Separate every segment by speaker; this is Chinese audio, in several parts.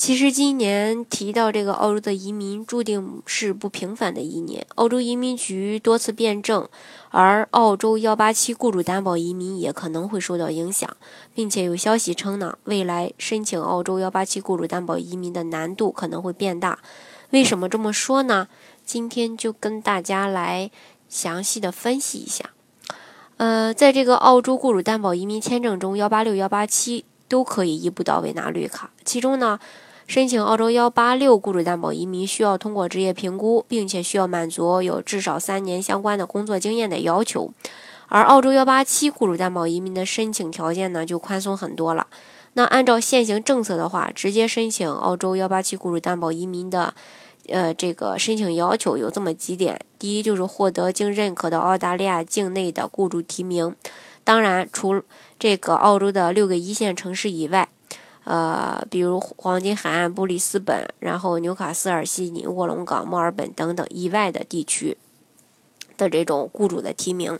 Speaker 1: 其实今年提到这个澳洲的移民，注定是不平凡的一年。澳洲移民局多次变证，而澳洲幺八七雇主担保移民也可能会受到影响，并且有消息称呢，未来申请澳洲幺八七雇主担保移民的难度可能会变大。为什么这么说呢？今天就跟大家来详细的分析一下。呃，在这个澳洲雇主担保移民签证中，幺八六、幺八七都可以一步到位拿绿卡，其中呢。申请澳洲幺八六雇主担保移民需要通过职业评估，并且需要满足有至少三年相关的工作经验的要求。而澳洲幺八七雇主担保移民的申请条件呢，就宽松很多了。那按照现行政策的话，直接申请澳洲幺八七雇主担保移民的，呃，这个申请要求有这么几点：第一，就是获得经认可的澳大利亚境内的雇主提名，当然除这个澳洲的六个一线城市以外。呃，比如黄金海岸、布里斯本，然后纽卡斯尔、悉尼、卧龙岗、墨尔本等等以外的地区的这种雇主的提名。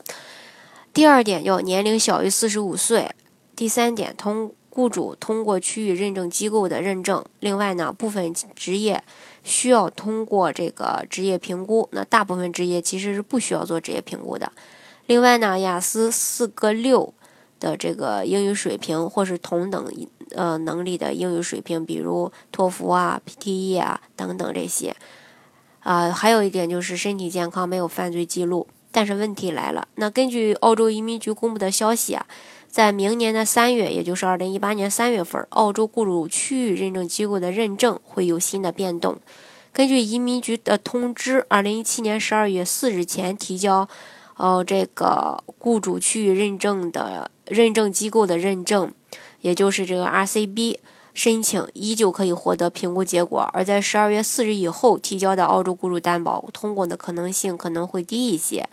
Speaker 1: 第二点，要年龄小于四十五岁。第三点，通雇主通过区域认证机构的认证。另外呢，部分职业需要通过这个职业评估，那大部分职业其实是不需要做职业评估的。另外呢，雅思四个六的这个英语水平或是同等。呃，能力的英语水平，比如托福啊、PTE 啊等等这些，啊，还有一点就是身体健康，没有犯罪记录。但是问题来了，那根据澳洲移民局公布的消息啊，在明年的三月，也就是二零一八年三月份，澳洲雇主区域认证机构的认证会有新的变动。根据移民局的通知，二零一七年十二月四日前提交，呃，这个雇主区域认证的认证机构的认证。也就是这个 RCB 申请依旧可以获得评估结果，而在十二月四日以后提交的澳洲雇主担保通过的可能性可能会低一些，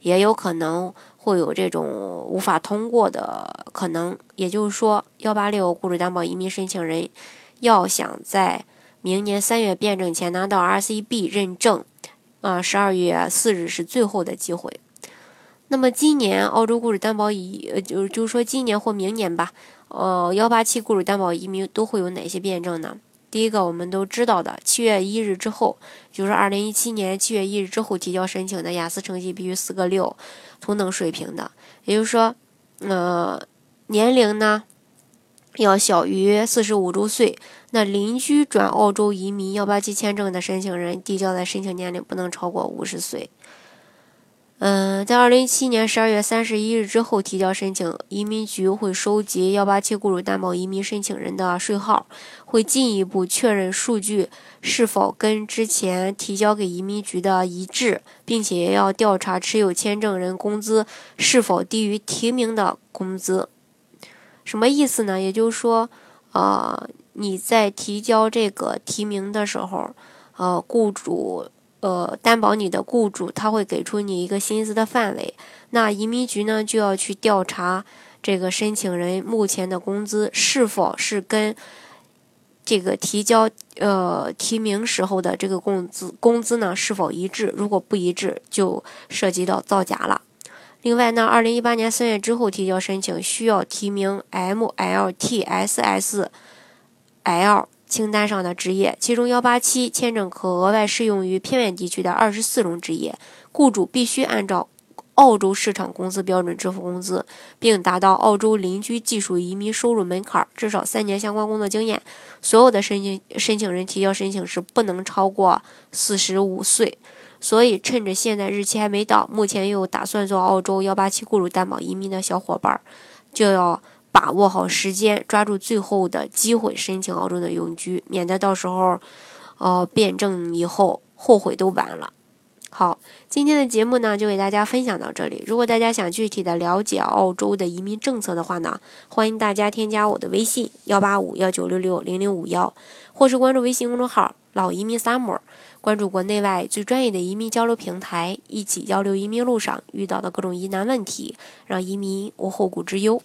Speaker 1: 也有可能会有这种无法通过的可能。也就是说，幺八六雇主担保移民申请人要想在明年三月变证前拿到 RCB 认证，啊，十二月四日是最后的机会。那么今年澳洲雇主担保以呃，就就是说今年或明年吧。呃，幺八七雇主担保移民都会有哪些变证呢？第一个，我们都知道的，七月一日之后，就是二零一七年七月一日之后提交申请的雅思成绩必须四个六，同等水平的，也就是说，呃，年龄呢要小于四十五周岁。那邻居转澳洲移民幺八七签证的申请人递交的申请年龄不能超过五十岁。嗯，在二零一七年十二月三十一日之后提交申请，移民局会收集幺八七雇主担保移民申请人的税号，会进一步确认数据是否跟之前提交给移民局的一致，并且要调查持有签证人工资是否低于提名的工资。什么意思呢？也就是说，呃，你在提交这个提名的时候，呃，雇主。呃，担保你的雇主他会给出你一个薪资的范围，那移民局呢就要去调查这个申请人目前的工资是否是跟这个提交呃提名时候的这个工资工资呢是否一致？如果不一致，就涉及到造假了。另外呢，二零一八年三月之后提交申请需要提名 MLTSSL。清单上的职业，其中幺八七签证可额外适用于偏远地区的二十四种职业，雇主必须按照澳洲市场工资标准支付工资，并达到澳洲邻居技术移民收入门槛，至少三年相关工作经验。所有的申请申请人提交申请时不能超过四十五岁。所以，趁着现在日期还没到，目前又打算做澳洲幺八七雇主担保移民的小伙伴，就要。把握好时间，抓住最后的机会申请澳洲的永居，免得到时候，呃，变证以后后悔都晚了。好，今天的节目呢就给大家分享到这里。如果大家想具体的了解澳洲的移民政策的话呢，欢迎大家添加我的微信幺八五幺九六六零零五幺，或是关注微信公众号老移民 summer，关注国内外最专业的移民交流平台，一起交流移民路上遇到的各种疑难问题，让移民无后顾之忧。